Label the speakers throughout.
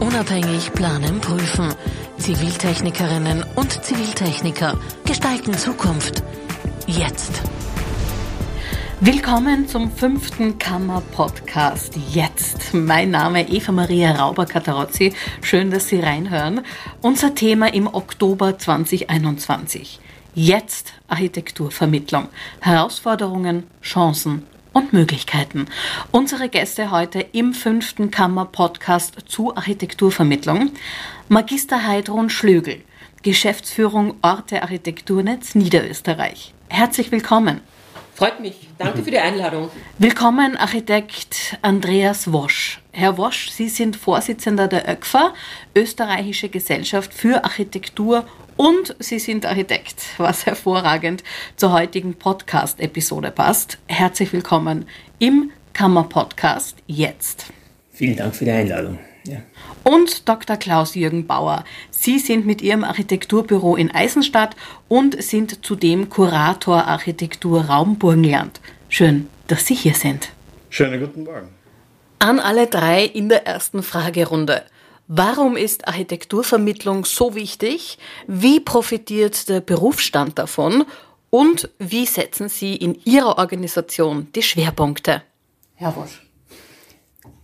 Speaker 1: Unabhängig planen, prüfen. Ziviltechnikerinnen und Ziviltechniker gestalten Zukunft. Jetzt. Willkommen zum fünften Kammer-Podcast Jetzt. Mein Name Eva Maria Rauber-Katarozzi. Schön, dass Sie reinhören. Unser Thema im Oktober 2021. Jetzt Architekturvermittlung. Herausforderungen, Chancen und Möglichkeiten. Unsere Gäste heute im fünften Kammer-Podcast zu Architekturvermittlung. Magister Heidrun Schlögel, Geschäftsführung Orte Architekturnetz Niederösterreich. Herzlich willkommen.
Speaker 2: Freut mich. Danke für die Einladung.
Speaker 1: Willkommen, Architekt Andreas Wosch. Herr Wosch, Sie sind Vorsitzender der ÖGFA, Österreichische Gesellschaft für Architektur und Sie sind Architekt, was hervorragend zur heutigen Podcast-Episode passt. Herzlich willkommen im Kammer-Podcast jetzt.
Speaker 3: Vielen Dank für die Einladung. Ja.
Speaker 1: Und Dr. Klaus-Jürgen Bauer. Sie sind mit Ihrem Architekturbüro in Eisenstadt und sind zudem Kurator Architektur Raum Burgenland. Schön, dass Sie hier sind.
Speaker 4: Schönen guten Morgen.
Speaker 1: An alle drei in der ersten Fragerunde. Warum ist Architekturvermittlung so wichtig? Wie profitiert der Berufsstand davon? Und wie setzen Sie in Ihrer Organisation die Schwerpunkte?
Speaker 2: Herr Wosch.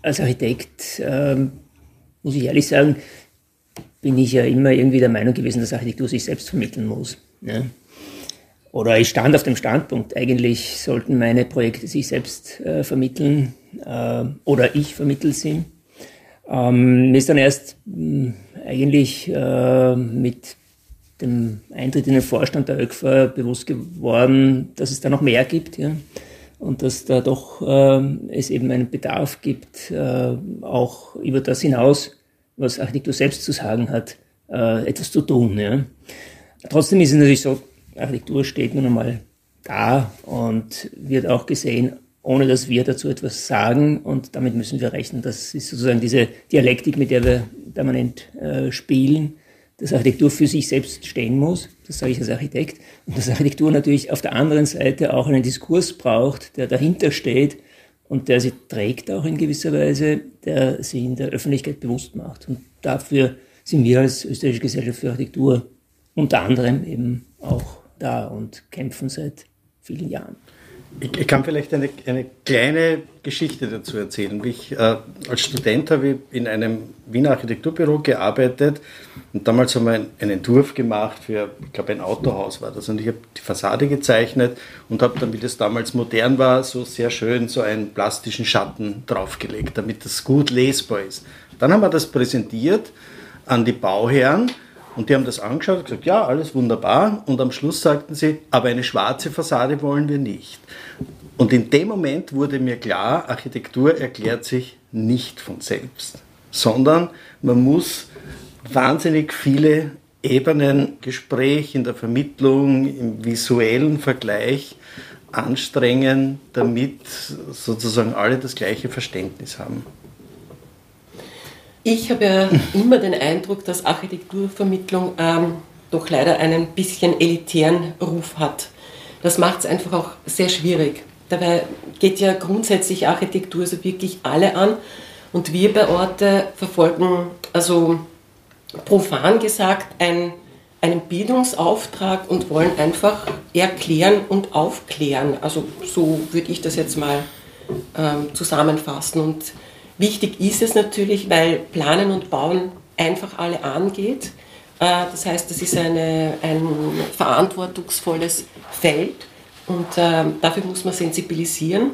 Speaker 3: Als Architekt, ähm, muss ich ehrlich sagen, bin ich ja immer irgendwie der Meinung gewesen, dass Architektur sich selbst vermitteln muss. Ne? Oder ich stand auf dem Standpunkt, eigentlich sollten meine Projekte sich selbst äh, vermitteln äh, oder ich vermittel sie. Ähm, mir ist dann erst mh, hm, eigentlich äh, mit dem Eintritt in den Vorstand der ÖGFA bewusst geworden, dass es da noch mehr gibt. Ja? Und dass da doch äh, es eben einen Bedarf gibt, äh, auch über das hinaus, was Architektur selbst zu sagen hat, äh, etwas zu tun. Ja? Trotzdem ist es natürlich so, Architektur steht nun einmal da und wird auch gesehen ohne dass wir dazu etwas sagen. Und damit müssen wir rechnen. Das ist sozusagen diese Dialektik, mit der wir permanent äh, spielen, dass Architektur für sich selbst stehen muss. Das sage ich als Architekt. Und dass Architektur natürlich auf der anderen Seite auch einen Diskurs braucht, der dahinter steht und der sie trägt auch in gewisser Weise, der sie in der Öffentlichkeit bewusst macht. Und dafür sind wir als Österreichische Gesellschaft für Architektur unter anderem eben auch da und kämpfen seit vielen Jahren.
Speaker 4: Ich, ich, kann vielleicht eine, eine kleine Geschichte dazu erzählen. Ich, äh, als Student habe ich in einem Wiener Architekturbüro gearbeitet und damals haben wir einen, einen Entwurf gemacht für, ich glaube, ein Autohaus war das. Und ich habe die Fassade gezeichnet und habe dann, wie das damals modern war, so sehr schön so einen plastischen Schatten draufgelegt, damit das gut lesbar ist. Dann haben wir das präsentiert an die Bauherren und die haben das angeschaut und gesagt, ja, alles wunderbar. Und am Schluss sagten sie, aber eine schwarze Fassade wollen wir nicht. Und in dem Moment wurde mir klar, Architektur erklärt sich nicht von selbst, sondern man muss wahnsinnig viele Ebenen, Gespräch in der Vermittlung, im visuellen Vergleich anstrengen, damit sozusagen alle das gleiche Verständnis haben.
Speaker 2: Ich habe ja immer den Eindruck, dass Architekturvermittlung ähm, doch leider einen bisschen elitären Ruf hat. Das macht es einfach auch sehr schwierig. Dabei geht ja grundsätzlich Architektur so wirklich alle an. Und wir bei Orte verfolgen, also profan gesagt, ein, einen Bildungsauftrag und wollen einfach erklären und aufklären. Also so würde ich das jetzt mal ähm, zusammenfassen. Und Wichtig ist es natürlich, weil Planen und Bauen einfach alle angeht. Äh, das heißt, das ist eine, ein verantwortungsvolles Feld und ähm, dafür muss man sensibilisieren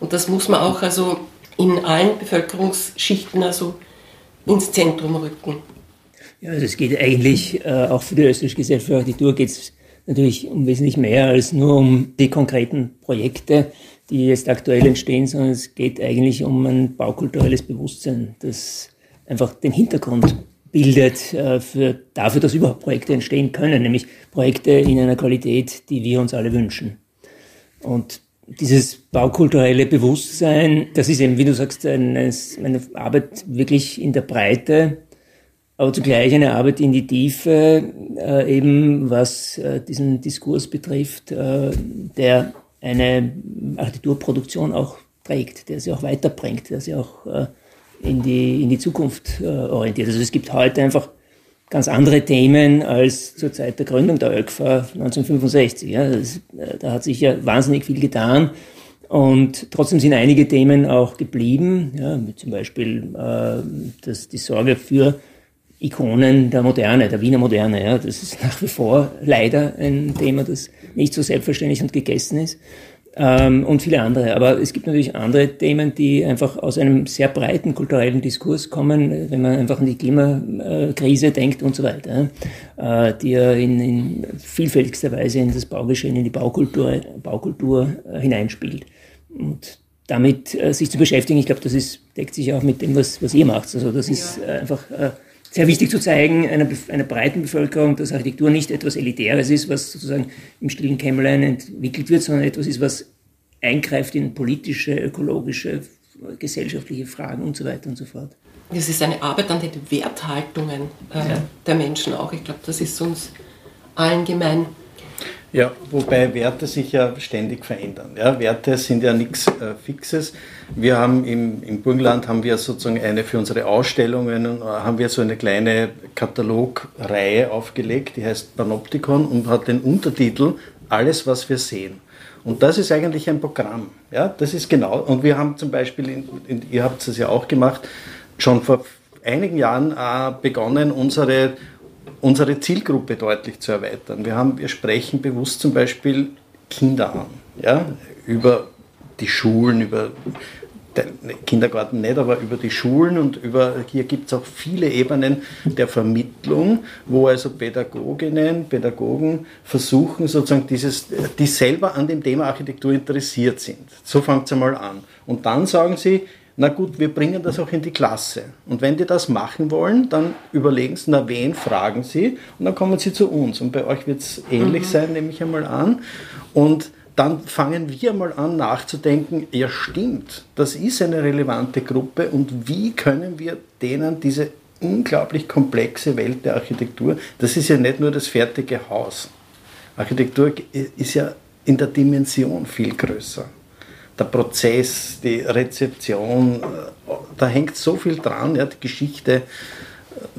Speaker 2: und das muss man auch also in allen Bevölkerungsschichten also ins Zentrum rücken.
Speaker 3: Ja, also es geht eigentlich äh, auch für die österreichische Gesellschaft für Architektur geht es natürlich um wesentlich mehr als nur um die konkreten Projekte, die jetzt aktuell entstehen, sondern es geht eigentlich um ein baukulturelles Bewusstsein, das einfach den Hintergrund bildet äh, für, dafür, dass überhaupt Projekte entstehen können, nämlich Projekte in einer Qualität, die wir uns alle wünschen. Und dieses baukulturelle Bewusstsein, das ist eben, wie du sagst, eine, eine Arbeit wirklich in der Breite, aber zugleich eine Arbeit in die Tiefe, äh, eben was äh, diesen Diskurs betrifft, äh, der eine Architekturproduktion auch trägt, der sie auch weiterbringt, der sie auch äh, in die, in die Zukunft äh, orientiert. Also es gibt heute einfach ganz andere Themen als zur Zeit der Gründung der ÖKFA 1965. Ja. Das, äh, da hat sich ja wahnsinnig viel getan. Und trotzdem sind einige Themen auch geblieben, ja, wie zum Beispiel äh, das, die Sorge für Ikonen der Moderne, der Wiener Moderne. Ja. Das ist nach wie vor leider ein Thema, das nicht so selbstverständlich und gegessen ist ähm, und viele andere. Aber es gibt natürlich andere Themen, die einfach aus einem sehr breiten kulturellen Diskurs kommen, wenn man einfach an die Klimakrise denkt und so weiter, äh, die ja in, in vielfältigster Weise in das Baugeschehen, in die Baukultur, Baukultur äh, hineinspielt. Und damit äh, sich zu beschäftigen, ich glaube, das ist, deckt sich auch mit dem, was, was ihr macht. Also das ist äh, einfach äh, sehr wichtig zu zeigen, einer, einer breiten Bevölkerung, dass Architektur nicht etwas Elitäres ist, was sozusagen im stillen Kämmerlein entwickelt wird, sondern etwas ist, was eingreift in politische, ökologische, gesellschaftliche Fragen und so weiter und so fort.
Speaker 2: Das ist eine Arbeit an den Werthaltungen äh, ja. der Menschen auch. Ich glaube, das ist uns allen gemein.
Speaker 4: Ja, wobei Werte sich ja ständig verändern. Ja, Werte sind ja nichts äh, Fixes. Wir haben im, im Burgenland haben wir sozusagen eine für unsere Ausstellungen äh, haben wir so eine kleine Katalogreihe aufgelegt, die heißt Panoptikon und hat den Untertitel Alles, was wir sehen. Und das ist eigentlich ein Programm. Ja, das ist genau. Und wir haben zum Beispiel, in, in, ihr habt es ja auch gemacht, schon vor einigen Jahren äh, begonnen, unsere unsere Zielgruppe deutlich zu erweitern. Wir, haben, wir sprechen bewusst zum Beispiel Kinder an, ja, über die Schulen, über den Kindergarten nicht, aber über die Schulen und über, hier gibt es auch viele Ebenen der Vermittlung, wo also Pädagoginnen, Pädagogen versuchen sozusagen dieses, die selber an dem Thema Architektur interessiert sind. So fängt es einmal an. Und dann sagen sie, na gut, wir bringen das auch in die Klasse. Und wenn die das machen wollen, dann überlegen sie, na wen fragen sie? Und dann kommen sie zu uns. Und bei euch wird es ähnlich mhm. sein, nehme ich einmal an. Und dann fangen wir mal an nachzudenken, ja stimmt, das ist eine relevante Gruppe und wie können wir denen diese unglaublich komplexe Welt der Architektur, das ist ja nicht nur das fertige Haus. Architektur ist ja in der Dimension viel größer der Prozess, die Rezeption, äh, da hängt so viel dran, ja, die Geschichte,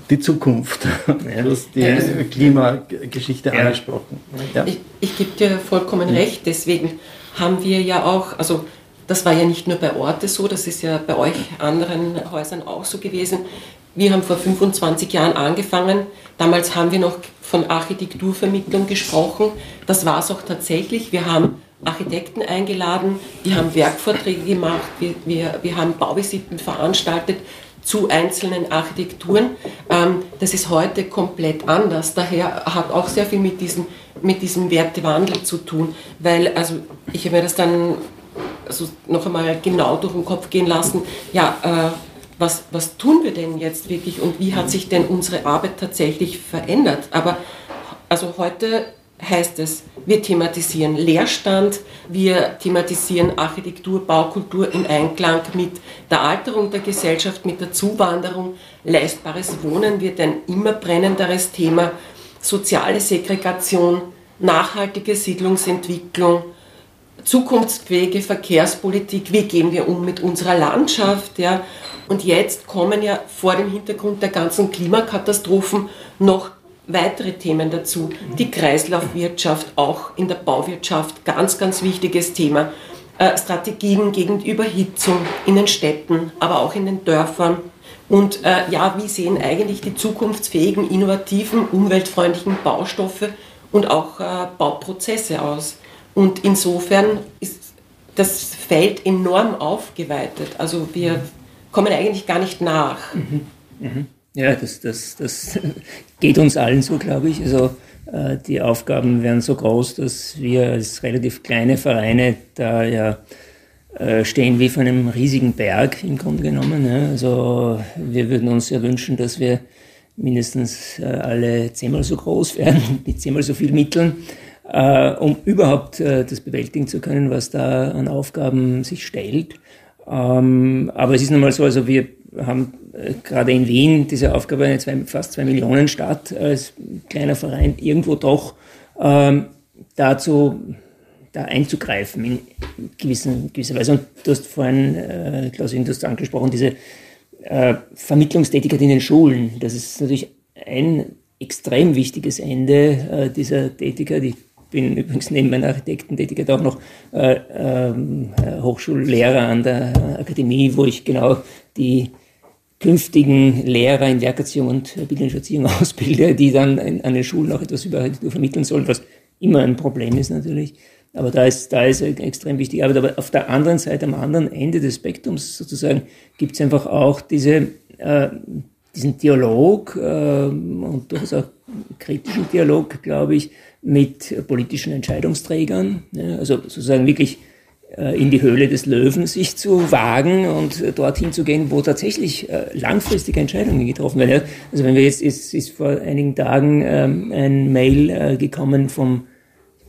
Speaker 4: die Zukunft. Ja, du hast die ja. Klimageschichte ja. angesprochen.
Speaker 2: Ja. Ich, ich gebe dir vollkommen recht, deswegen haben wir ja auch, also das war ja nicht nur bei Orte so, das ist ja bei euch anderen Häusern auch so gewesen. Wir haben vor 25 Jahren angefangen. Damals haben wir noch von Architekturvermittlung gesprochen. Das war es auch tatsächlich. Wir haben Architekten eingeladen, die haben Werkvorträge gemacht, wir, wir, wir haben Bauvisiten veranstaltet zu einzelnen Architekturen. Ähm, das ist heute komplett anders. Daher hat auch sehr viel mit diesem, mit diesem Wertewandel zu tun, weil also ich habe mir das dann also noch einmal genau durch den Kopf gehen lassen. Ja, äh, was, was tun wir denn jetzt wirklich und wie hat sich denn unsere Arbeit tatsächlich verändert? Aber also heute heißt es, wir thematisieren Leerstand, wir thematisieren Architektur, Baukultur im Einklang mit der Alterung der Gesellschaft, mit der Zuwanderung. Leistbares Wohnen wird ein immer brennenderes Thema. Soziale Segregation, nachhaltige Siedlungsentwicklung, zukunftsfähige Verkehrspolitik, wie gehen wir um mit unserer Landschaft. Ja? Und jetzt kommen ja vor dem Hintergrund der ganzen Klimakatastrophen noch weitere Themen dazu. Die Kreislaufwirtschaft, auch in der Bauwirtschaft, ganz, ganz wichtiges Thema. Äh, Strategien gegen Überhitzung in den Städten, aber auch in den Dörfern. Und äh, ja, wie sehen eigentlich die zukunftsfähigen, innovativen, umweltfreundlichen Baustoffe und auch äh, Bauprozesse aus? Und insofern ist das Feld enorm aufgeweitet. Also wir kommen eigentlich gar nicht nach. Mhm.
Speaker 3: Mhm. Ja, das, das, das geht uns allen so, glaube ich. Also äh, die Aufgaben werden so groß, dass wir als relativ kleine Vereine da ja äh, stehen wie von einem riesigen Berg im Grunde genommen. Ja. Also wir würden uns ja wünschen, dass wir mindestens äh, alle zehnmal so groß werden, mit zehnmal so viel Mitteln, äh, um überhaupt äh, das bewältigen zu können, was da an Aufgaben sich stellt. Ähm, aber es ist nun mal so, also wir haben gerade in Wien diese Aufgabe eine zwei, fast zwei Millionen Stadt als kleiner Verein irgendwo doch ähm, dazu da einzugreifen in gewissen, gewisser Weise. Und du hast vorhin, äh, Klaus, du hast angesprochen, diese äh, Vermittlungstätigkeit in den Schulen. Das ist natürlich ein extrem wichtiges Ende äh, dieser Tätigkeit. Ich bin übrigens neben meiner Architektentätigkeit auch noch äh, äh, Hochschullehrer an der Akademie, wo ich genau die künftigen Lehrer in Werkerziehung und bildnerischer Erziehung ausbilde, die dann an den Schulen auch etwas über Architektur vermitteln sollen, was immer ein Problem ist natürlich. Aber da ist, da ist extrem wichtig Arbeit. Aber auf der anderen Seite, am anderen Ende des Spektrums sozusagen, gibt es einfach auch diese, äh, diesen Dialog äh, und durchaus auch kritischen Dialog, glaube ich, mit politischen Entscheidungsträgern. Ja, also sozusagen wirklich in die Höhle des Löwen sich zu wagen und dorthin zu gehen, wo tatsächlich äh, langfristige Entscheidungen getroffen werden. Also wenn wir jetzt, ist, ist vor einigen Tagen ähm, ein Mail äh, gekommen vom,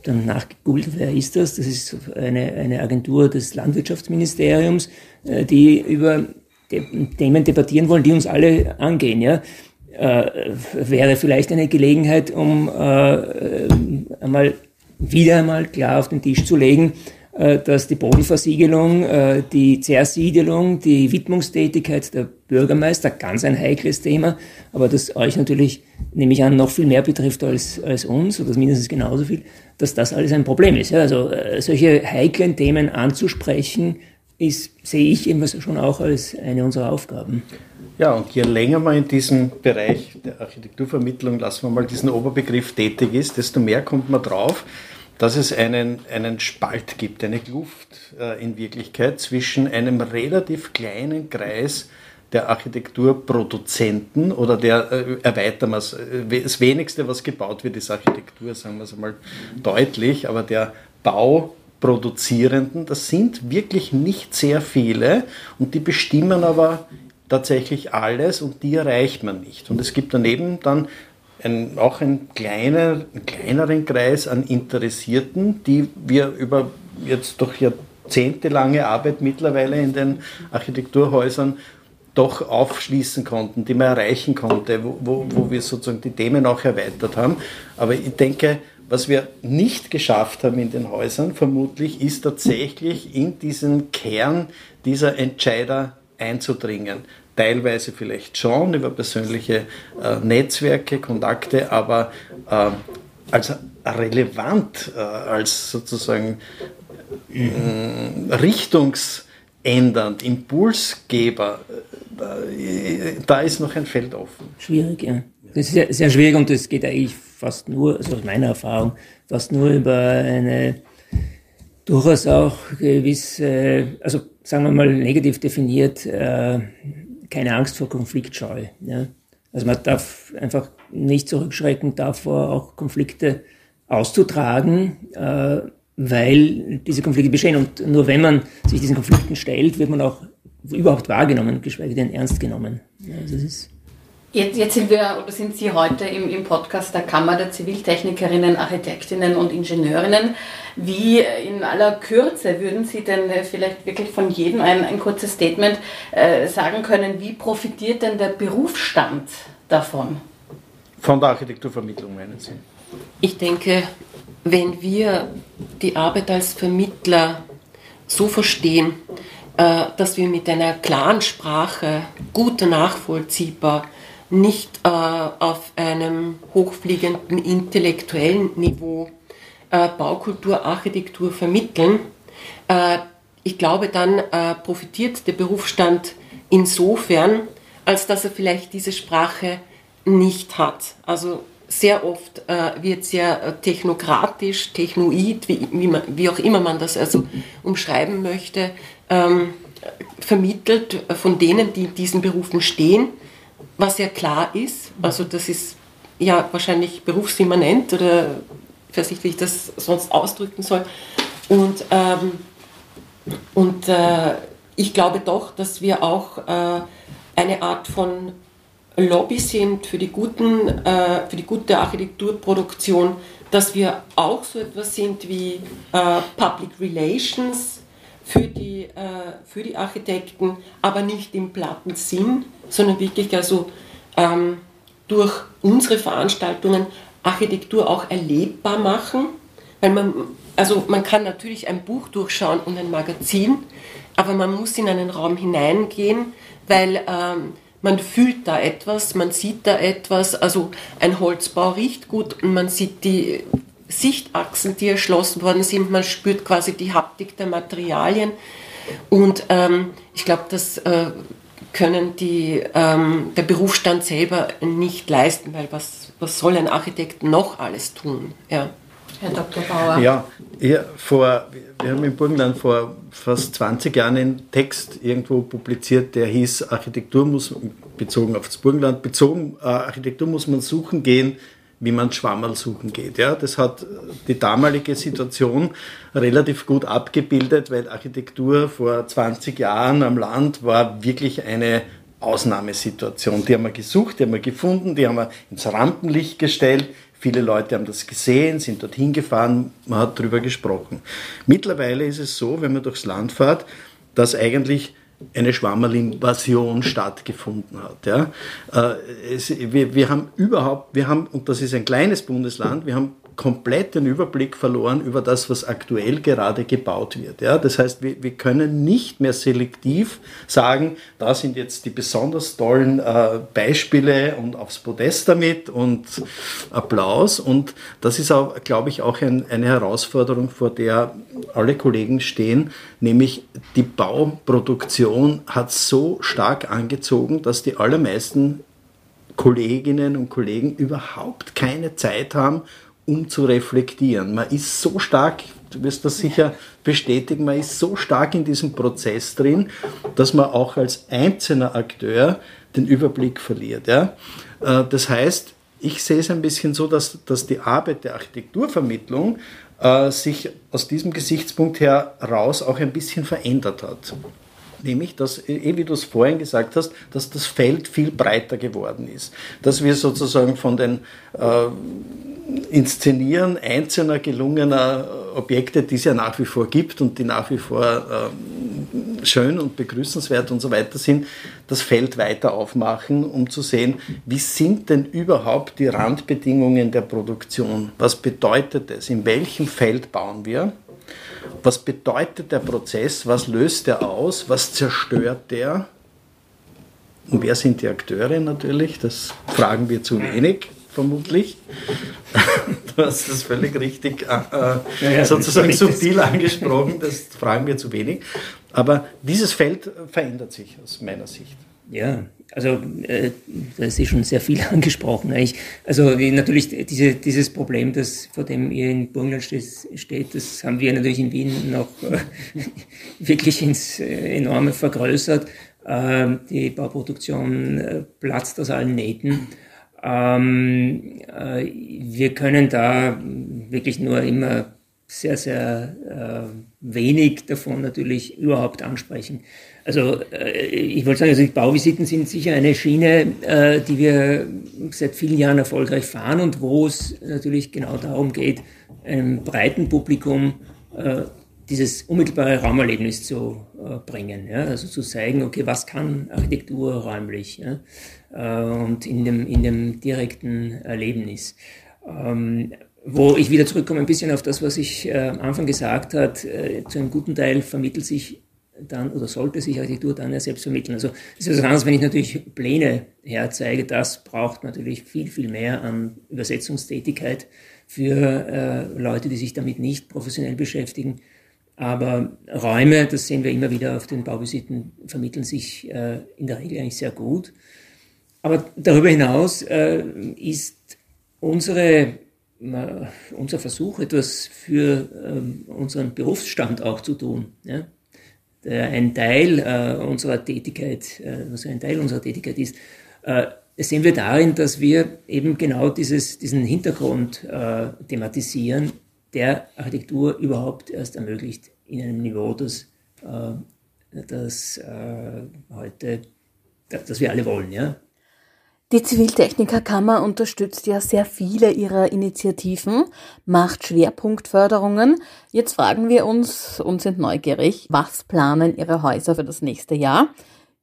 Speaker 3: dann nachgegoogelt, wer ist das? Das ist eine, eine Agentur des Landwirtschaftsministeriums, die über Themen debattieren wollen, die uns alle angehen. Ja? Äh, wäre vielleicht eine Gelegenheit, um äh, einmal wieder einmal klar auf den Tisch zu legen, äh, dass die Bodenversiegelung, äh, die Zersiedelung, die Widmungstätigkeit der Bürgermeister, ganz ein heikles Thema, aber das euch natürlich, nehme ich an, noch viel mehr betrifft als, als uns, oder mindestens genauso viel, dass das alles ein Problem ist. Also äh, solche heiklen Themen anzusprechen, ist, sehe ich immer schon auch als eine unserer Aufgaben.
Speaker 4: Ja, und je länger man in diesem Bereich der Architekturvermittlung, lassen wir mal diesen Oberbegriff tätig ist, desto mehr kommt man drauf, dass es einen, einen Spalt gibt, eine Kluft äh, in Wirklichkeit zwischen einem relativ kleinen Kreis der Architekturproduzenten oder der, äh, erweitern wir es, äh, das wenigste, was gebaut wird, ist Architektur, sagen wir es einmal deutlich, aber der Bauproduzierenden, das sind wirklich nicht sehr viele und die bestimmen aber tatsächlich alles und die erreicht man nicht. Und es gibt daneben dann ein, auch einen, kleiner, einen kleineren Kreis an Interessierten, die wir über jetzt doch jahrzehntelange Arbeit mittlerweile in den Architekturhäusern doch aufschließen konnten, die man erreichen konnte, wo, wo, wo wir sozusagen die Themen auch erweitert haben. Aber ich denke, was wir nicht geschafft haben in den Häusern, vermutlich, ist tatsächlich in diesen Kern dieser Entscheider einzudringen teilweise vielleicht schon über persönliche äh, Netzwerke, Kontakte, aber äh, als relevant, äh, als sozusagen äh, richtungsändernd, Impulsgeber, äh, da ist noch ein Feld offen.
Speaker 3: Schwierig, ja. Das ist sehr, sehr schwierig und das geht eigentlich fast nur, also aus meiner Erfahrung, fast nur über eine durchaus auch gewisse, also sagen wir mal negativ definiert, äh, keine Angst vor Konfliktscheu. Ja. Also man darf einfach nicht zurückschrecken davor, auch Konflikte auszutragen, äh, weil diese Konflikte bestehen. Und nur wenn man sich diesen Konflikten stellt, wird man auch überhaupt wahrgenommen, geschweige denn ernst genommen. Ja, also
Speaker 1: ist Jetzt, jetzt, sind wir oder sind Sie heute im, im, Podcast der Kammer der Ziviltechnikerinnen, Architektinnen und Ingenieurinnen. Wie in aller Kürze würden Sie denn äh, vielleicht wirklich von jedem ein, ein kurzes Statement äh, sagen können, wie profitiert denn der Berufsstand davon?
Speaker 4: Von der Architekturvermittlung meinen Sie?
Speaker 2: Ich denke, wenn wir die Arbeit als Vermittler so verstehen, äh, dass wir mit einer klaren Sprache gut nachvollziehbar nicht äh, auf einem hochfliegenden intellektuellen Niveau äh, Baukultur, Architektur vermitteln, äh, ich glaube, dann äh, profitiert der Berufsstand insofern, als dass er vielleicht diese Sprache nicht hat. Also sehr oft äh, wird sehr äh, technokratisch, technoid, wie, wie, man, wie, auch immer man das also umschreiben möchte, ähm, vermittelt von denen, die in diesen Berufen stehen was ja klar ist, also das ist ja wahrscheinlich berufsimmanent oder ich weiß nicht, wie ich das sonst ausdrücken soll. Und, ähm, und äh, ich glaube doch, dass wir auch äh, eine Art von Lobby sind für die, guten, äh, für die gute Architekturproduktion, dass wir auch so etwas sind wie äh, Public Relations, für die, äh, für die Architekten, aber nicht im platten Sinn, sondern wirklich also ähm, durch unsere Veranstaltungen Architektur auch erlebbar machen. Weil man, also man kann natürlich ein Buch durchschauen und ein Magazin, aber man muss in einen Raum hineingehen, weil ähm, man fühlt da etwas, man sieht da etwas. Also ein Holzbau riecht gut und man sieht die Sichtachsen, die erschlossen worden sind. Man spürt quasi die Haptik der Materialien. Und ähm, ich glaube, das äh, können die, ähm, der Berufsstand selber nicht leisten, weil was, was soll ein Architekt noch alles tun? Ja.
Speaker 1: Herr Dr. Bauer.
Speaker 4: Ja, ja vor, wir haben im Burgenland vor fast 20 Jahren einen Text irgendwo publiziert, der hieß Architektur muss, bezogen auf das Burgenland, bezogen, äh, Architektur muss man suchen gehen, wie man Schwammerl suchen geht. Ja, das hat die damalige Situation relativ gut abgebildet, weil Architektur vor 20 Jahren am Land war wirklich eine Ausnahmesituation. Die haben wir gesucht, die haben wir gefunden, die haben wir ins Rampenlicht gestellt. Viele Leute haben das gesehen, sind dorthin gefahren, man hat darüber gesprochen. Mittlerweile ist es so, wenn man durchs Land fährt, dass eigentlich eine Schwammerl-Invasion stattgefunden hat. Ja. Äh, es, wir, wir haben überhaupt, wir haben, und das ist ein kleines Bundesland, wir haben komplett den Überblick verloren über das, was aktuell gerade gebaut wird. Ja, das heißt, wir, wir können nicht mehr selektiv sagen, da sind jetzt die besonders tollen äh, Beispiele und aufs Podest damit und Applaus. Und das ist auch, glaube ich, auch ein, eine Herausforderung, vor der alle Kollegen stehen, nämlich die Bauproduktion hat so stark angezogen, dass die allermeisten Kolleginnen und Kollegen überhaupt keine Zeit haben, um zu reflektieren. Man ist so stark, du wirst das sicher bestätigen, man ist so stark in diesem Prozess drin, dass man auch als einzelner Akteur den Überblick verliert. Ja? Äh, das heißt, ich sehe es ein bisschen so, dass, dass die Arbeit der Architekturvermittlung äh, sich aus diesem Gesichtspunkt heraus auch ein bisschen verändert hat nämlich, dass, eh wie du es vorhin gesagt hast, dass das Feld viel breiter geworden ist. Dass wir sozusagen von den äh, Inszenieren einzelner gelungener Objekte, die es ja nach wie vor gibt und die nach wie vor äh, schön und begrüßenswert und so weiter sind, das Feld weiter aufmachen, um zu sehen, wie sind denn überhaupt die Randbedingungen der Produktion? Was bedeutet es? In welchem Feld bauen wir? Was bedeutet der Prozess? Was löst er aus? Was zerstört der? Und wer sind die Akteure natürlich? Das fragen wir zu wenig vermutlich. Du hast das völlig richtig äh, ja, ja, sozusagen subtil angesprochen, das fragen wir zu wenig. Aber dieses Feld verändert sich aus meiner Sicht.
Speaker 3: Ja, also äh, da ist eh schon sehr viel angesprochen. Eigentlich. Also natürlich diese, dieses Problem, das vor dem ihr in Burgenland steht, das haben wir natürlich in Wien noch äh, wirklich ins äh, Enorme vergrößert. Ähm, die Bauproduktion äh, platzt aus allen Nähten. Ähm, äh, wir können da wirklich nur immer sehr, sehr äh, wenig davon natürlich überhaupt ansprechen. Also äh, ich wollte sagen, also Bauvisiten sind sicher eine Schiene, äh, die wir seit vielen Jahren erfolgreich fahren und wo es natürlich genau darum geht, einem breiten Publikum äh, dieses unmittelbare Raumerlebnis zu bringen. Also zu zeigen, okay, was kann Architektur räumlich und in dem, in dem direkten Erlebnis. Ähm, wo ich wieder zurückkomme ein bisschen auf das, was ich am Anfang gesagt habe, äh, zu einem guten Teil vermittelt sich dann oder sollte sich Architektur dann ja selbst vermitteln. Also es ist was anderes, wenn ich natürlich Pläne herzeige, das braucht natürlich viel, viel mehr an Übersetzungstätigkeit für äh, Leute, die sich damit nicht professionell beschäftigen. Aber Räume, das sehen wir immer wieder auf den Bauvisiten, vermitteln sich äh, in der Regel eigentlich sehr gut. Aber darüber hinaus äh, ist unsere, äh, unser Versuch, etwas für ähm, unseren Berufsstand auch zu tun. Ja? Der ein Teil äh, unserer Tätigkeit, äh, also ein Teil unserer Tätigkeit ist, äh, das sehen wir darin, dass wir eben genau dieses, diesen Hintergrund äh, thematisieren, der Architektur überhaupt erst ermöglicht in einem Niveau, das, äh, das äh, heute, das wir alle wollen. Ja?
Speaker 1: Die Ziviltechnikerkammer unterstützt ja sehr viele ihrer Initiativen, macht Schwerpunktförderungen. Jetzt fragen wir uns und sind neugierig, was planen Ihre Häuser für das nächste Jahr?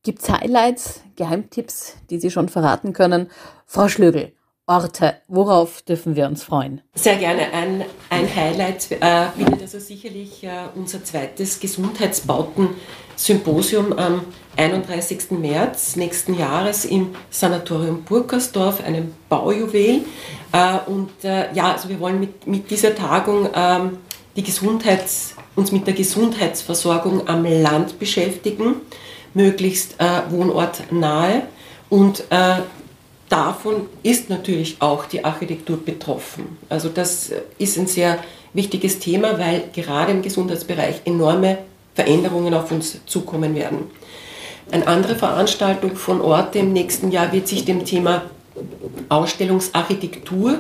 Speaker 1: Gibt es Highlights, Geheimtipps, die Sie schon verraten können? Frau Schlögel, Orte. Worauf dürfen wir uns freuen?
Speaker 2: Sehr gerne. Ein, ein Highlight äh, wird also sicherlich äh, unser zweites Gesundheitsbauten-Symposium am 31. März nächsten Jahres im Sanatorium Burkersdorf, einem Baujuwel. Äh, und äh, ja, also wir wollen mit, mit dieser Tagung ähm, die Gesundheits, uns mit der Gesundheitsversorgung am Land beschäftigen, möglichst äh, wohnortnahe und äh, davon ist natürlich auch die Architektur betroffen. Also das ist ein sehr wichtiges Thema, weil gerade im Gesundheitsbereich enorme Veränderungen auf uns zukommen werden. Eine andere Veranstaltung von Orte im nächsten Jahr wird sich dem Thema Ausstellungsarchitektur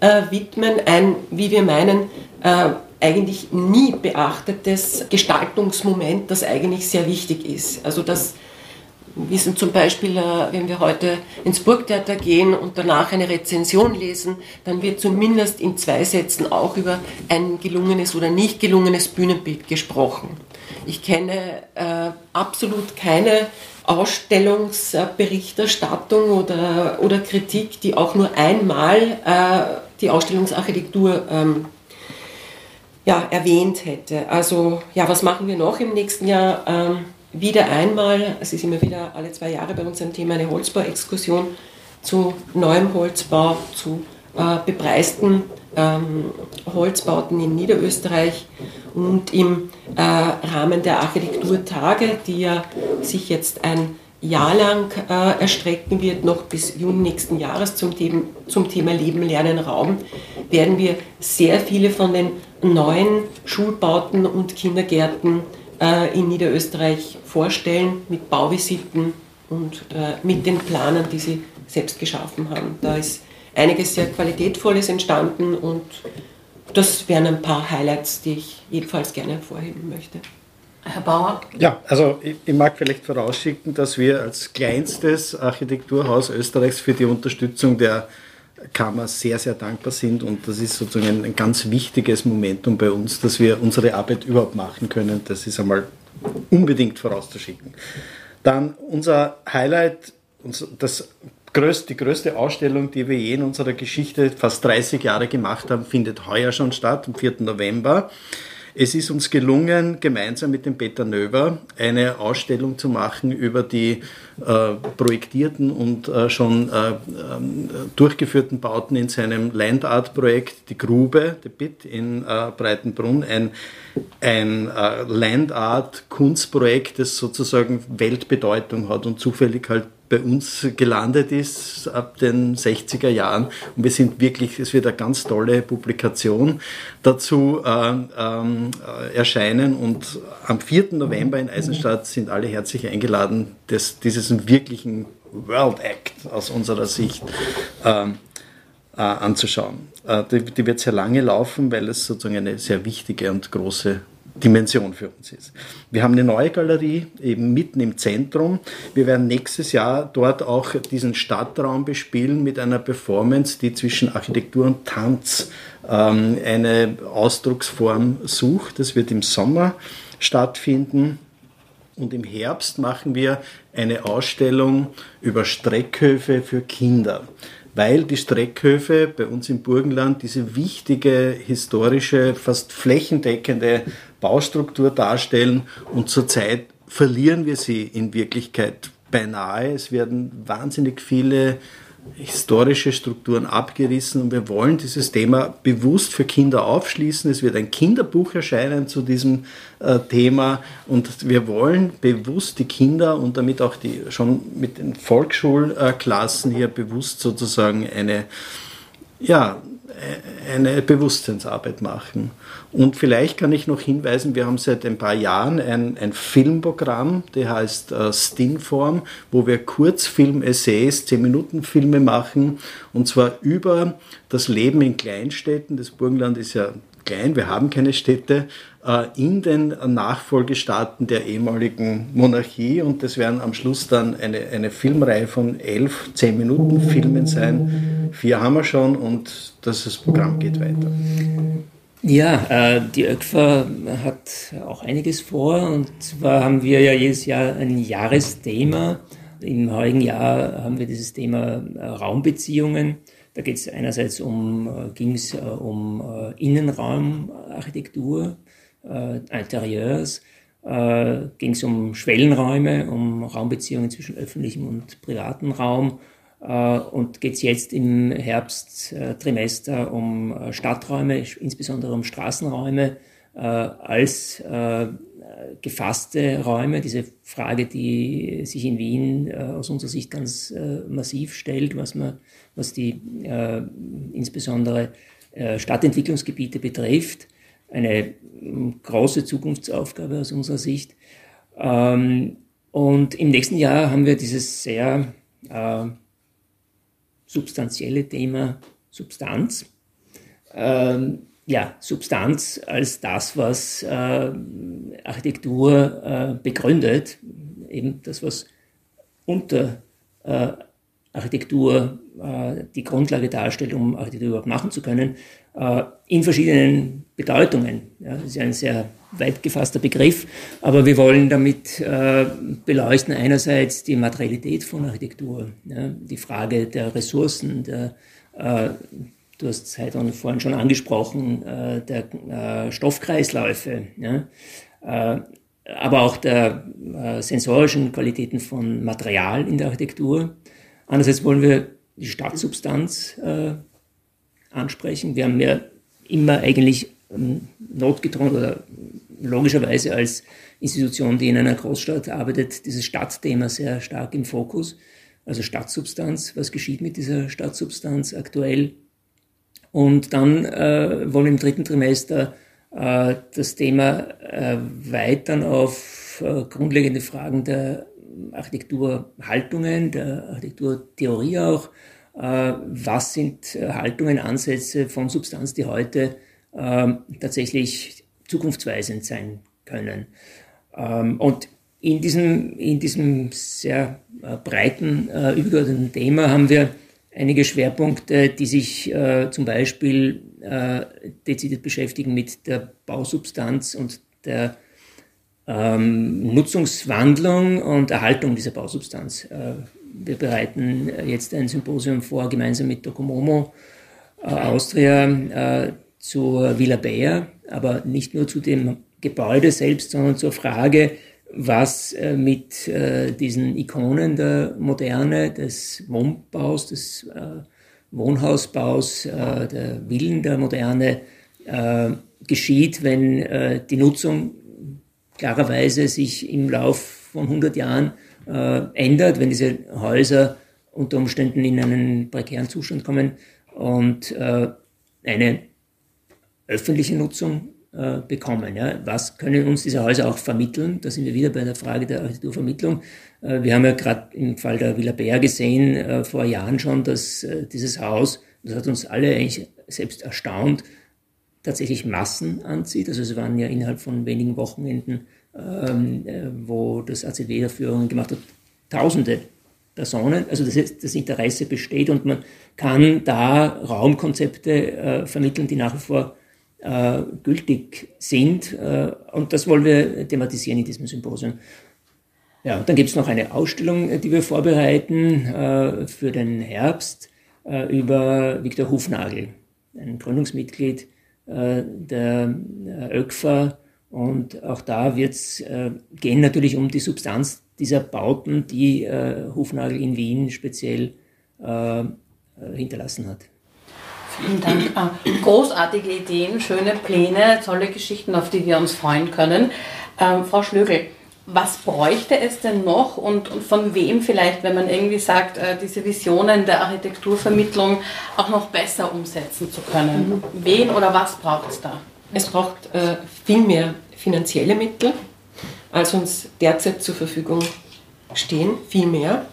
Speaker 2: äh, widmen. Ein, wie wir meinen, äh, eigentlich nie beachtetes Gestaltungsmoment, das eigentlich sehr wichtig ist. Also das wissen zum Beispiel, äh, wenn wir heute ins Burgtheater gehen und danach eine Rezension lesen, dann wird zumindest in zwei Sätzen auch über ein gelungenes oder nicht gelungenes Bühnenbild gesprochen. Ich kenne äh, absolut keine Ausstellungsberichterstattung oder, oder Kritik, die auch nur einmal äh, die Ausstellungsarchitektur ähm, ja, erwähnt hätte. Also ja, was machen wir noch im nächsten Jahr? Ähm, wieder einmal, es ist immer wieder alle zwei Jahre bei uns ein Thema, eine Holzbau-Exkursion zu neuem Holzbau, zu äh, bepreisten ähm, Holzbauten in Niederösterreich und im äh, Rahmen der Architekturtage, die ja sich jetzt ein Jahr lang äh, erstrecken wird, noch bis Juni nächsten Jahres zum, Thema, zum Thema Leben, Lernen, Raum, werden wir sehr viele von den neuen Schulbauten und Kindergärten äh, in Niederösterreich vorstellen mit Bauvisiten und äh, mit den Planern, die sie selbst geschaffen haben. Da ist einiges sehr Qualitätvolles entstanden und das wären ein paar Highlights, die ich jedenfalls gerne hervorheben möchte.
Speaker 1: Herr Bauer?
Speaker 4: Ja, also ich, ich, mag vielleicht vorausschicken, dass wir als kleinstes Architekturhaus Österreichs für die Unterstützung der Kammer sehr, sehr dankbar sind und das ist sozusagen ein, ganz wichtiges Momentum bei uns, dass wir unsere Arbeit überhaupt machen können. Das ist einmal unbedingt vorauszuschicken. Dann unser Highlight, das größte, die größte Ausstellung, die wir je in unserer Geschichte fast 30 Jahre gemacht haben, findet heuer schon statt, am 4. November. Es ist uns gelungen, gemeinsam mit dem Peter Növer eine Ausstellung zu machen über die äh, projektierten und äh, schon äh, ähm, durchgeführten Bauten in seinem Landart-Projekt Die Grube, The Bit in äh, Breitenbrunn, ein, ein äh, Landart-Kunstprojekt, das sozusagen Weltbedeutung hat und zufällig halt bei uns gelandet ist ab den 60er Jahren. Und wir sind wirklich, es wird eine ganz tolle Publikation dazu äh, äh, erscheinen. Und am 4. November in Eisenstadt sind alle herzlich eingeladen, das, diesen wirklichen World Act aus unserer Sicht ähm, äh, anzuschauen. Äh, die, die wird sehr lange laufen, weil es sozusagen eine sehr wichtige und große Dimension für uns ist. Wir haben eine neue Galerie eben mitten im Zentrum. Wir werden nächstes Jahr dort auch diesen Stadtraum bespielen mit einer Performance, die zwischen Architektur und Tanz ähm, eine Ausdrucksform sucht. Das wird im Sommer stattfinden. Und im Herbst machen wir eine Ausstellung über Streckhöfe für Kinder weil die Streckhöfe bei uns im Burgenland diese wichtige, historische, fast flächendeckende Baustruktur darstellen und zurzeit verlieren wir sie in Wirklichkeit beinahe. Es werden wahnsinnig viele historische Strukturen abgerissen und wir wollen dieses Thema bewusst für Kinder aufschließen. Es wird ein Kinderbuch erscheinen zu diesem äh, Thema und wir wollen bewusst die Kinder und damit auch die schon mit den Volksschulklassen hier bewusst sozusagen eine ja, eine Bewusstseinsarbeit machen. Und vielleicht kann ich noch hinweisen, wir haben seit ein paar Jahren ein, ein Filmprogramm, der heißt äh, Stingform, wo wir Kurzfilm-Essays, 10-Minuten-Filme machen, und zwar über das Leben in Kleinstädten. Das Burgenland ist ja klein, wir haben keine Städte, äh, in den Nachfolgestaaten der ehemaligen Monarchie und das werden am Schluss dann eine, eine Filmreihe von elf, zehn Minuten Filmen sein. Vier haben wir schon und das, das Programm geht weiter.
Speaker 3: Ja, äh, die ÖKFA hat auch einiges vor. Und zwar haben wir ja jedes Jahr ein Jahresthema. Im heurigen Jahr haben wir dieses Thema äh, Raumbeziehungen. Da geht es einerseits um, äh, ging es äh, um äh, Innenraumarchitektur, äh, Interieurs, ging es um Schwellenräume, um Raumbeziehungen zwischen öffentlichem und privatem Raum und geht es jetzt im Herbsttrimester um äh, Stadträume, insbesondere um Straßenräume äh, als äh, gefasste Räume. Diese Frage, die sich in Wien äh, aus unserer Sicht ganz äh, massiv stellt, was, man, was die äh, insbesondere äh, Stadtentwicklungsgebiete betrifft. Eine große Zukunftsaufgabe aus unserer Sicht. Ähm, und im nächsten Jahr haben wir dieses sehr äh, substanzielle Thema Substanz. Ähm, ja, Substanz als das, was äh, Architektur äh, begründet, eben das, was unter äh, Architektur äh, die Grundlage darstellt, um Architektur überhaupt machen zu können, äh, in verschiedenen Bedeutungen. Ja, das ist ja ein sehr weit gefasster Begriff, aber wir wollen damit äh, beleuchten einerseits die Materialität von Architektur, ja, die Frage der Ressourcen, der du hast es heute vorhin schon angesprochen, äh, der äh, Stoffkreisläufe, äh, aber auch der äh, sensorischen Qualitäten von Material in der Architektur. Andererseits wollen wir die Stadtsubstanz äh, ansprechen. Wir haben ja immer eigentlich notgedrungen oder logischerweise als Institution, die in einer Großstadt arbeitet, dieses Stadtthema sehr stark im Fokus. Also Stadtsubstanz, was geschieht mit dieser Stadtsubstanz aktuell? Und dann äh, wollen wir im dritten Trimester äh, das Thema äh, erweitern auf äh, grundlegende Fragen der Architekturhaltungen, der Architekturtheorie auch. Äh, was sind äh, Haltungen, Ansätze von Substanz, die heute äh, tatsächlich zukunftsweisend sein können? Ähm, und in diesem, in diesem sehr äh, breiten, äh, übergeordneten Thema haben wir einige Schwerpunkte, die sich äh, zum Beispiel dezidiert beschäftigen mit der Bausubstanz und der ähm, Nutzungswandlung und Erhaltung dieser Bausubstanz. Wir bereiten jetzt ein Symposium vor, gemeinsam mit Docomomo Austria zur Villa Bayer, aber nicht nur zu dem Gebäude selbst, sondern zur Frage, was äh, mit äh, diesen Ikonen der Moderne, des Wohnbaus, des äh, Wohnhausbaus, äh, der Villen der Moderne äh, geschieht, wenn äh, die Nutzung klarerweise sich im Lauf von 100 Jahren ändert, wenn diese Häuser unter Umständen in einen prekären Zustand kommen und eine öffentliche Nutzung äh, bekommen. Ja. Was können uns diese Häuser auch vermitteln? Da sind wir wieder bei der Frage der Architekturvermittlung. Äh, wir haben ja gerade im Fall der Villa Bär gesehen, äh, vor Jahren schon, dass äh, dieses Haus, das hat uns alle eigentlich selbst erstaunt, tatsächlich Massen anzieht. Also es waren ja innerhalb von wenigen Wochenenden, ähm, äh, wo das ACW Führungen gemacht hat, tausende Personen. Also das, das, Interesse besteht und man kann da Raumkonzepte äh, vermitteln, die nach wie vor äh, gültig sind. Äh, und das wollen wir thematisieren in diesem Symposium. Ja, und dann gibt es noch eine Ausstellung, äh, die wir vorbereiten äh, für den Herbst äh, über Viktor Hufnagel, ein Gründungsmitglied äh, der ÖKFA. Und auch da wird es gehen natürlich um die Substanz dieser Bauten, die Hufnagel in Wien speziell hinterlassen hat.
Speaker 1: Vielen Dank. Ah, großartige Ideen, schöne Pläne, tolle Geschichten, auf die wir uns freuen können. Ähm, Frau Schlögel, was bräuchte es denn noch und, und, von wem vielleicht, wenn man irgendwie sagt, äh, diese Visionen der Architekturvermittlung auch noch besser umsetzen zu können? Mhm. Wen oder was braucht es da?
Speaker 2: Es braucht äh, viel mehr finanzielle Mittel, als uns derzeit zur Verfügung stehen, viel mehr.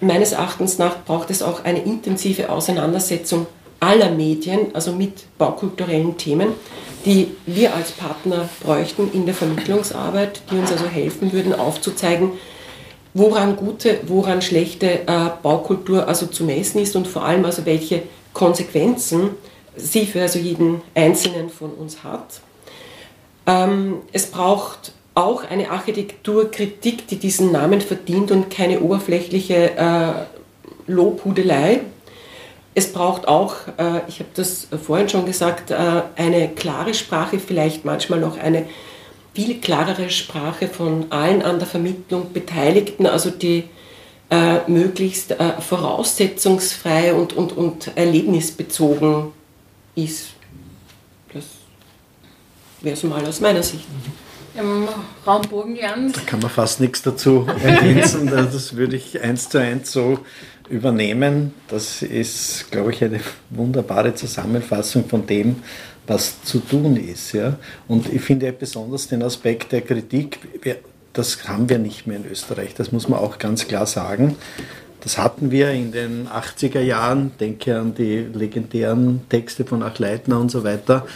Speaker 2: Meines Erachtens nach braucht es auch eine intensive Auseinandersetzung aller Medien, also mit baukulturellen Themen, die wir als Partner bräuchten in der Vermittlungsarbeit, die uns also helfen würden, aufzuzeigen, woran gute, woran schlechte äh, Baukultur also zu messen ist und vor allem also welche Konsequenzen sie für also jeden Einzelnen von uns hat. Ähm, es braucht auch eine Architekturkritik, die diesen Namen verdient und keine oberflächliche äh, Lobhudelei, es braucht auch, äh, ich habe das vorhin schon gesagt, äh, eine klare Sprache, vielleicht manchmal noch eine viel klarere Sprache von allen an der Vermittlung Beteiligten, also die äh, möglichst äh, voraussetzungsfrei und, und, und erlebnisbezogen ist. Das wäre es mal aus meiner Sicht.
Speaker 1: Im Raum Burgenland.
Speaker 4: Da kann man fast nichts dazu ergänzen. das würde ich eins zu eins so übernehmen. Das ist, glaube ich, eine wunderbare Zusammenfassung von dem, was zu tun ist. Ja? Und ich finde besonders den Aspekt der Kritik, das haben wir nicht mehr in Österreich, das muss man auch ganz klar sagen. Das hatten wir in den 80er Jahren, denke an die legendären Texte von Achleitner und so weiter.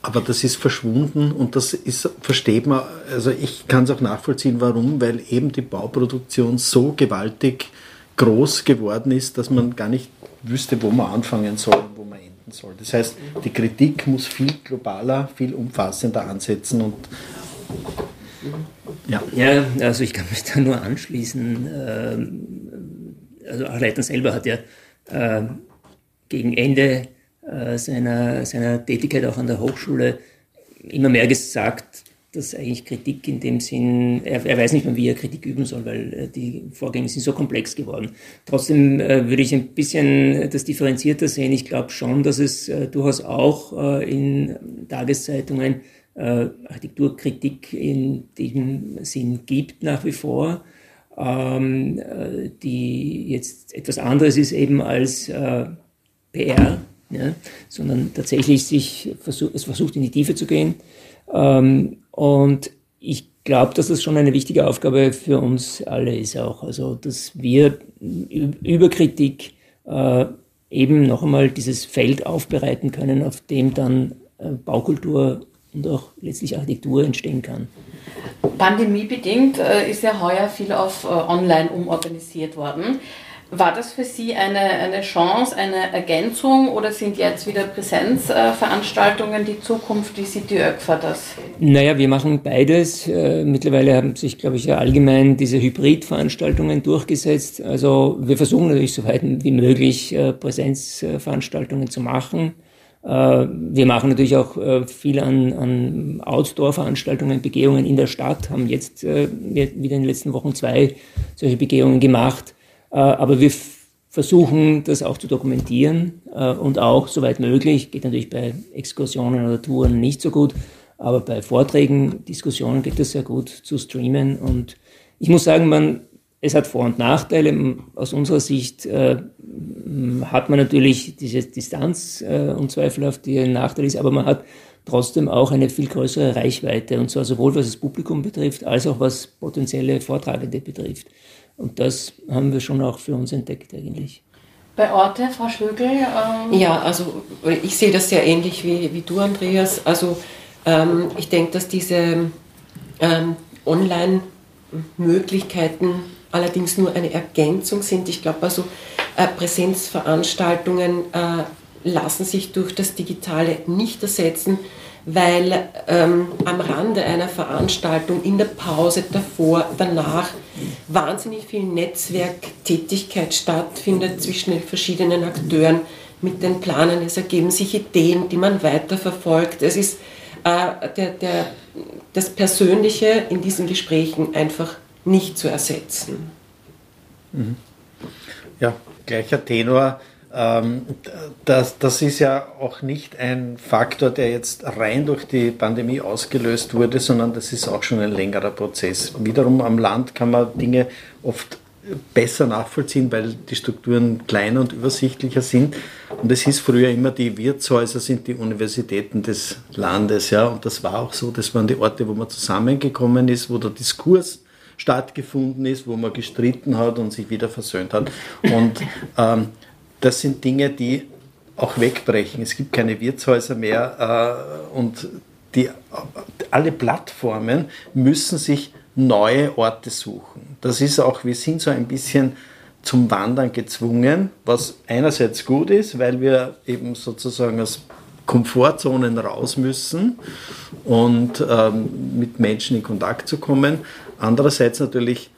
Speaker 4: Aber das ist verschwunden und das ist, versteht man, also ich kann es auch nachvollziehen, warum, weil eben die Bauproduktion so gewaltig groß geworden ist, dass man gar nicht wüsste, wo man anfangen soll und wo man enden soll. Das heißt, die Kritik muss viel globaler, viel umfassender ansetzen und
Speaker 3: ja. ja, also ich kann mich da nur anschließen. Ähm, also Leitner selber hat ja ähm, gegen Ende äh, seiner, seiner Tätigkeit auch an der Hochschule immer mehr gesagt, dass eigentlich Kritik in dem Sinn, er, er, weiß nicht mehr, wie er Kritik üben soll, weil äh, die Vorgänge sind so komplex geworden. Trotzdem äh, würde ich ein bisschen das differenzierter sehen. Ich glaube schon, dass es äh, durchaus auch in Tageszeitungen Architekturkritik in diesem Sinn gibt nach wie vor, ähm, äh, die jetzt etwas anderes ist eben als PR, ja, sondern tatsächlich sich versuch, es versucht in die Tiefe zu gehen. Ähm, und ich glaube, dass das schon eine wichtige Aufgabe für uns alle ist auch. Also, dass wir über Kritik äh, eben noch einmal dieses Feld aufbereiten können, auf dem dann äh, Baukultur und auch letztlich Architektur entstehen kann.
Speaker 1: Pandemiebedingt äh, ist ja heuer viel auf äh, Online umorganisiert worden. War das für Sie eine, eine Chance, eine Ergänzung oder sind jetzt wieder Präsenzveranstaltungen die Zukunft? Wie sieht die ÖKFA das?
Speaker 3: Naja, wir machen beides. Äh, mittlerweile haben sich, glaube ich, allgemein diese Hybridveranstaltungen durchgesetzt. Also wir versuchen natürlich so weit wie möglich äh, Präsenzveranstaltungen zu machen. Äh, wir machen natürlich auch viel an, an Outdoor-Veranstaltungen, Begehungen in der Stadt, haben jetzt wieder in den letzten Wochen zwei solche Begehungen gemacht. Äh, aber wir versuchen das auch zu dokumentieren äh, und auch, soweit möglich, geht natürlich bei Exkursionen oder Touren nicht so gut, aber bei Vorträgen, Diskussionen geht das sehr gut zu streamen. Und ich muss sagen, man, es hat Vor- und Nachteile. Aus unserer Sicht äh, hat man natürlich diese Distanz äh, unzweifelhaft, die ein Nachteil ist, aber man hat trotzdem auch eine viel größere Reichweite, und zwar sowohl was das Publikum betrifft, als auch was potenzielle Vortragende betrifft. Und das haben wir schon auch für uns entdeckt eigentlich.
Speaker 1: Bei Orte, Frau Schlögel?
Speaker 2: Ähm ja, also ich sehe das sehr ähnlich wie, wie du, Andreas. Also ähm, ich denke, dass diese ähm, Online-Möglichkeiten allerdings nur eine Ergänzung sind. Ich glaube, also äh, Präsenzveranstaltungen äh, lassen sich durch das Digitale nicht ersetzen weil ähm, am Rande einer Veranstaltung, in der Pause, davor, danach wahnsinnig viel Netzwerktätigkeit stattfindet zwischen den verschiedenen Akteuren mit den Planern. Es ergeben sich Ideen, die man weiterverfolgt. Es ist äh, der, der, das Persönliche in diesen Gesprächen einfach nicht zu ersetzen.
Speaker 4: Mhm. Ja, gleicher Tenor das, das ist ja auch nicht ein Faktor, der jetzt rein durch die Pandemie ausgelöst wurde, sondern das ist auch schon ein längerer Prozess. Wiederum am Land kann man Dinge oft besser nachvollziehen, weil die Strukturen kleiner und übersichtlicher sind. Und es hieß früher immer, die Wirtshäuser sind die Universitäten des Landes. Ja? Und das war auch so, das waren die Orte, wo man zusammengekommen ist, wo der Diskurs stattgefunden ist, wo man gestritten hat und sich wieder versöhnt hat. Und ähm, das sind Dinge, die auch wegbrechen. Es gibt keine Wirtshäuser mehr äh, und die, alle Plattformen müssen sich neue Orte suchen. Das ist auch, wir sind so ein bisschen zum Wandern gezwungen, was einerseits gut ist, weil wir eben sozusagen aus Komfortzonen raus müssen und ähm, mit Menschen in Kontakt zu kommen. Andererseits natürlich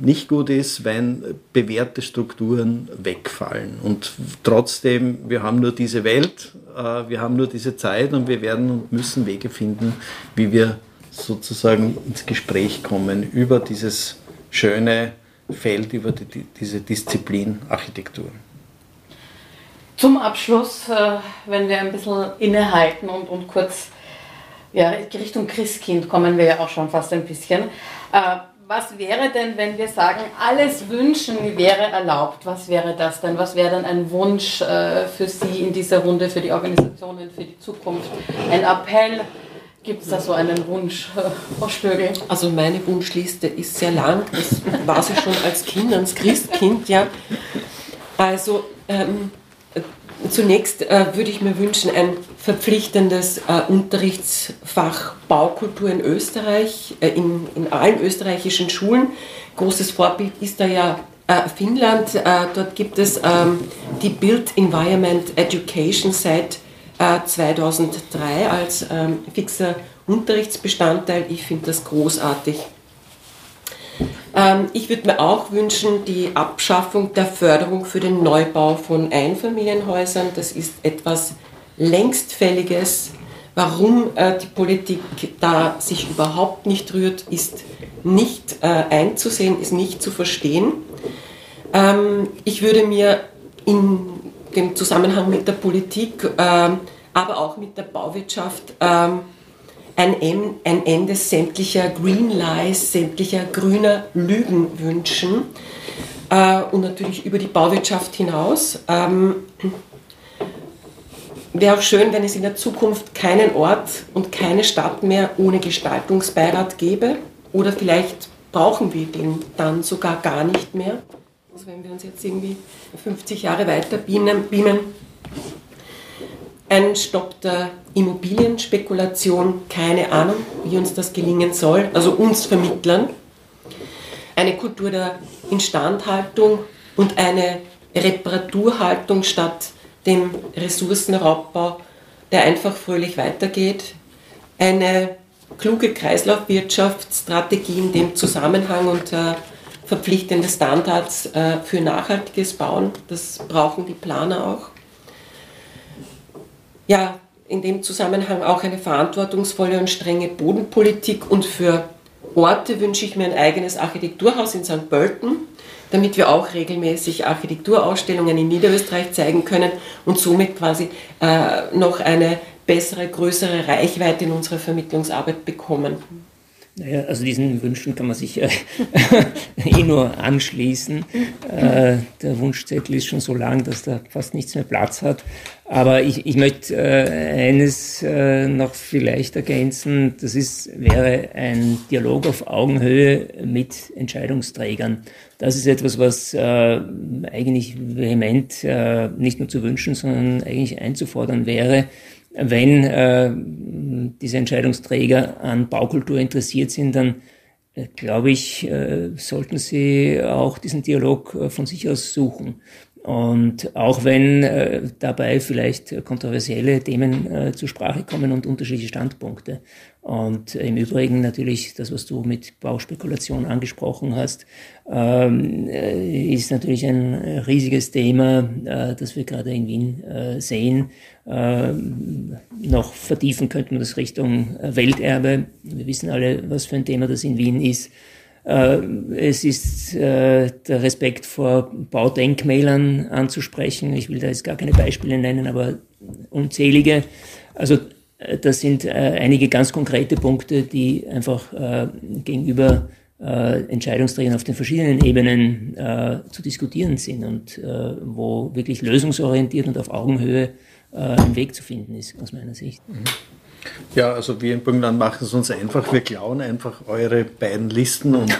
Speaker 4: nicht gut ist, wenn bewährte Strukturen wegfallen. Und trotzdem, wir haben nur diese Welt, äh, wir haben nur diese Zeit und wir werden und müssen Wege finden, wie wir sozusagen ins Gespräch kommen über dieses schöne Feld, über die, diese Disziplin Architektur.
Speaker 1: Zum Abschluss, äh, wenn wir ein bisschen innehalten und, und kurz ja, Richtung Christkind kommen wir ja auch schon fast ein bisschen. Was wäre denn, wenn wir sagen, alles Wünschen wäre erlaubt? Was wäre das denn? Was wäre denn ein Wunsch äh, für Sie in dieser Runde, für die Organisationen, für die Zukunft? Ein Appell? Gibt es da so einen Wunsch, äh, Frau Stögel?
Speaker 2: Also meine Wunschliste ist sehr lang. Das war sie schon als Kind, als Christkind, ja. Also ähm, Zunächst äh, würde ich mir wünschen, ein verpflichtendes äh, Unterrichtsfach Baukultur in Österreich, äh, in, in allen österreichischen Schulen. Großes Vorbild ist da ja äh, Finnland. Äh, dort gibt es ähm, die Built Environment Education seit 2003 äh, als ähm, fixer Unterrichtsbestandteil. Ich finde das großartig. Ähm, ich würde mir auch wünschen, die Abschaffung der Förderung für den Neubau von Einfamilienhäusern. Das ist etwas längstfälliges. Warum äh, die Politik da sich überhaupt nicht rührt, ist nicht äh, einzusehen, ist nicht zu verstehen. Ähm, ich würde mir in dem Zusammenhang mit der Politik, ähm, aber auch mit der Bauwirtschaft ein, ein Ende sämtlicher Green Lies, sämtlicher grüner Lügen wünschen äh, und natürlich über die Bauwirtschaft hinaus. Ähm, Wäre auch schön, wenn es in der Zukunft keinen Ort und keine Stadt mehr ohne Gestaltungsbeirat gäbe. Oder vielleicht brauchen wir den dann sogar gar nicht mehr. Also wenn wir uns jetzt irgendwie 50 Jahre weiter beamen, ein Stopp der Immobilienspekulation, keine Ahnung, wie uns das gelingen soll, also uns Vermittlern. Eine Kultur der Instandhaltung und eine Reparaturhaltung statt dem Ressourcenraubbau, der einfach fröhlich weitergeht. Eine kluge Kreislaufwirtschaftsstrategie in dem Zusammenhang und äh, verpflichtende Standards äh, für nachhaltiges Bauen, das brauchen die Planer auch ja, in dem Zusammenhang auch eine verantwortungsvolle und strenge Bodenpolitik und für Orte wünsche ich mir ein eigenes Architekturhaus in St. Pölten, damit wir auch regelmäßig Architekturausstellungen in Niederösterreich zeigen können und somit quasi äh, noch eine bessere, größere Reichweite in unserer Vermittlungsarbeit bekommen.
Speaker 3: Naja, also diesen Wünschen kann man sich äh, eh nur anschließen. Äh, der Wunschzettel ist schon so lang, dass da fast nichts mehr Platz hat. Aber ich, ich möchte äh, eines äh, noch vielleicht ergänzen. Das ist, wäre ein Dialog auf Augenhöhe mit Entscheidungsträgern. Das ist etwas, was äh, eigentlich vehement äh, nicht nur zu wünschen, sondern eigentlich einzufordern wäre wenn äh, diese Entscheidungsträger an Baukultur interessiert sind, dann äh, glaube ich, äh, sollten sie auch diesen Dialog äh, von sich aus suchen. Und auch wenn äh, dabei vielleicht kontroversielle Themen äh, zur Sprache kommen und unterschiedliche Standpunkte. Und im Übrigen natürlich das, was du mit Bauspekulation angesprochen hast, ähm, äh, ist natürlich ein riesiges Thema, äh, das wir gerade in Wien äh, sehen. Ähm, noch vertiefen könnte man das Richtung Welterbe. Wir wissen alle, was für ein Thema das in Wien ist. Es ist der Respekt vor Baudenkmälern anzusprechen. Ich will da jetzt gar keine Beispiele nennen, aber unzählige. Also das sind äh, einige ganz konkrete Punkte, die einfach äh, gegenüber äh, Entscheidungsträgern auf den verschiedenen Ebenen äh, zu diskutieren sind und äh, wo wirklich lösungsorientiert und auf Augenhöhe äh, ein Weg zu finden ist, aus meiner Sicht. Mhm.
Speaker 4: Ja, also wir im Burgenland machen es uns einfach. Wir klauen einfach eure beiden Listen und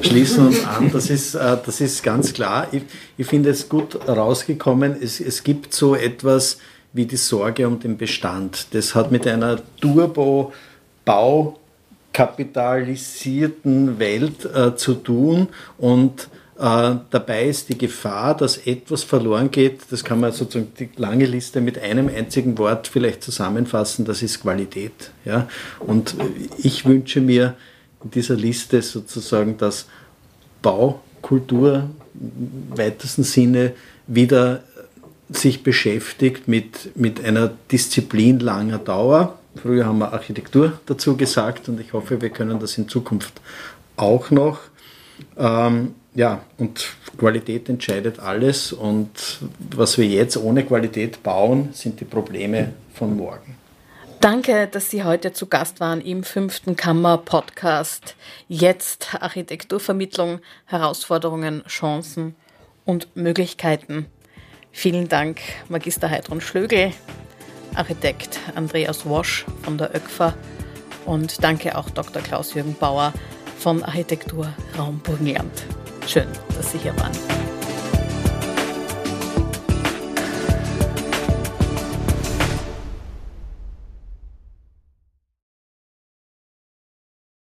Speaker 4: schließen uns an. Das ist, das ist ganz klar. Ich, ich finde es gut rausgekommen. Es, es gibt so etwas, wie die Sorge um den Bestand. Das hat mit einer Turbo-baukapitalisierten Welt äh, zu tun und äh, dabei ist die Gefahr, dass etwas verloren geht. Das kann man sozusagen die lange Liste mit einem einzigen Wort vielleicht zusammenfassen. Das ist Qualität. Ja? Und ich wünsche mir in dieser Liste sozusagen, dass Baukultur im weitesten Sinne wieder sich beschäftigt mit, mit einer Disziplin langer Dauer. Früher haben wir Architektur dazu gesagt und ich hoffe, wir können das in Zukunft auch noch. Ähm, ja, und Qualität entscheidet alles und was wir jetzt ohne Qualität bauen, sind die Probleme von morgen.
Speaker 1: Danke, dass Sie heute zu Gast waren im fünften Kammer-Podcast. Jetzt Architekturvermittlung, Herausforderungen, Chancen und Möglichkeiten. Vielen Dank, Magister Heidrun Schlögel, Architekt Andreas Wosch von der ÖKFA und danke auch Dr. Klaus-Jürgen Bauer von Architektur Raum Burgenland. Schön, dass Sie hier waren.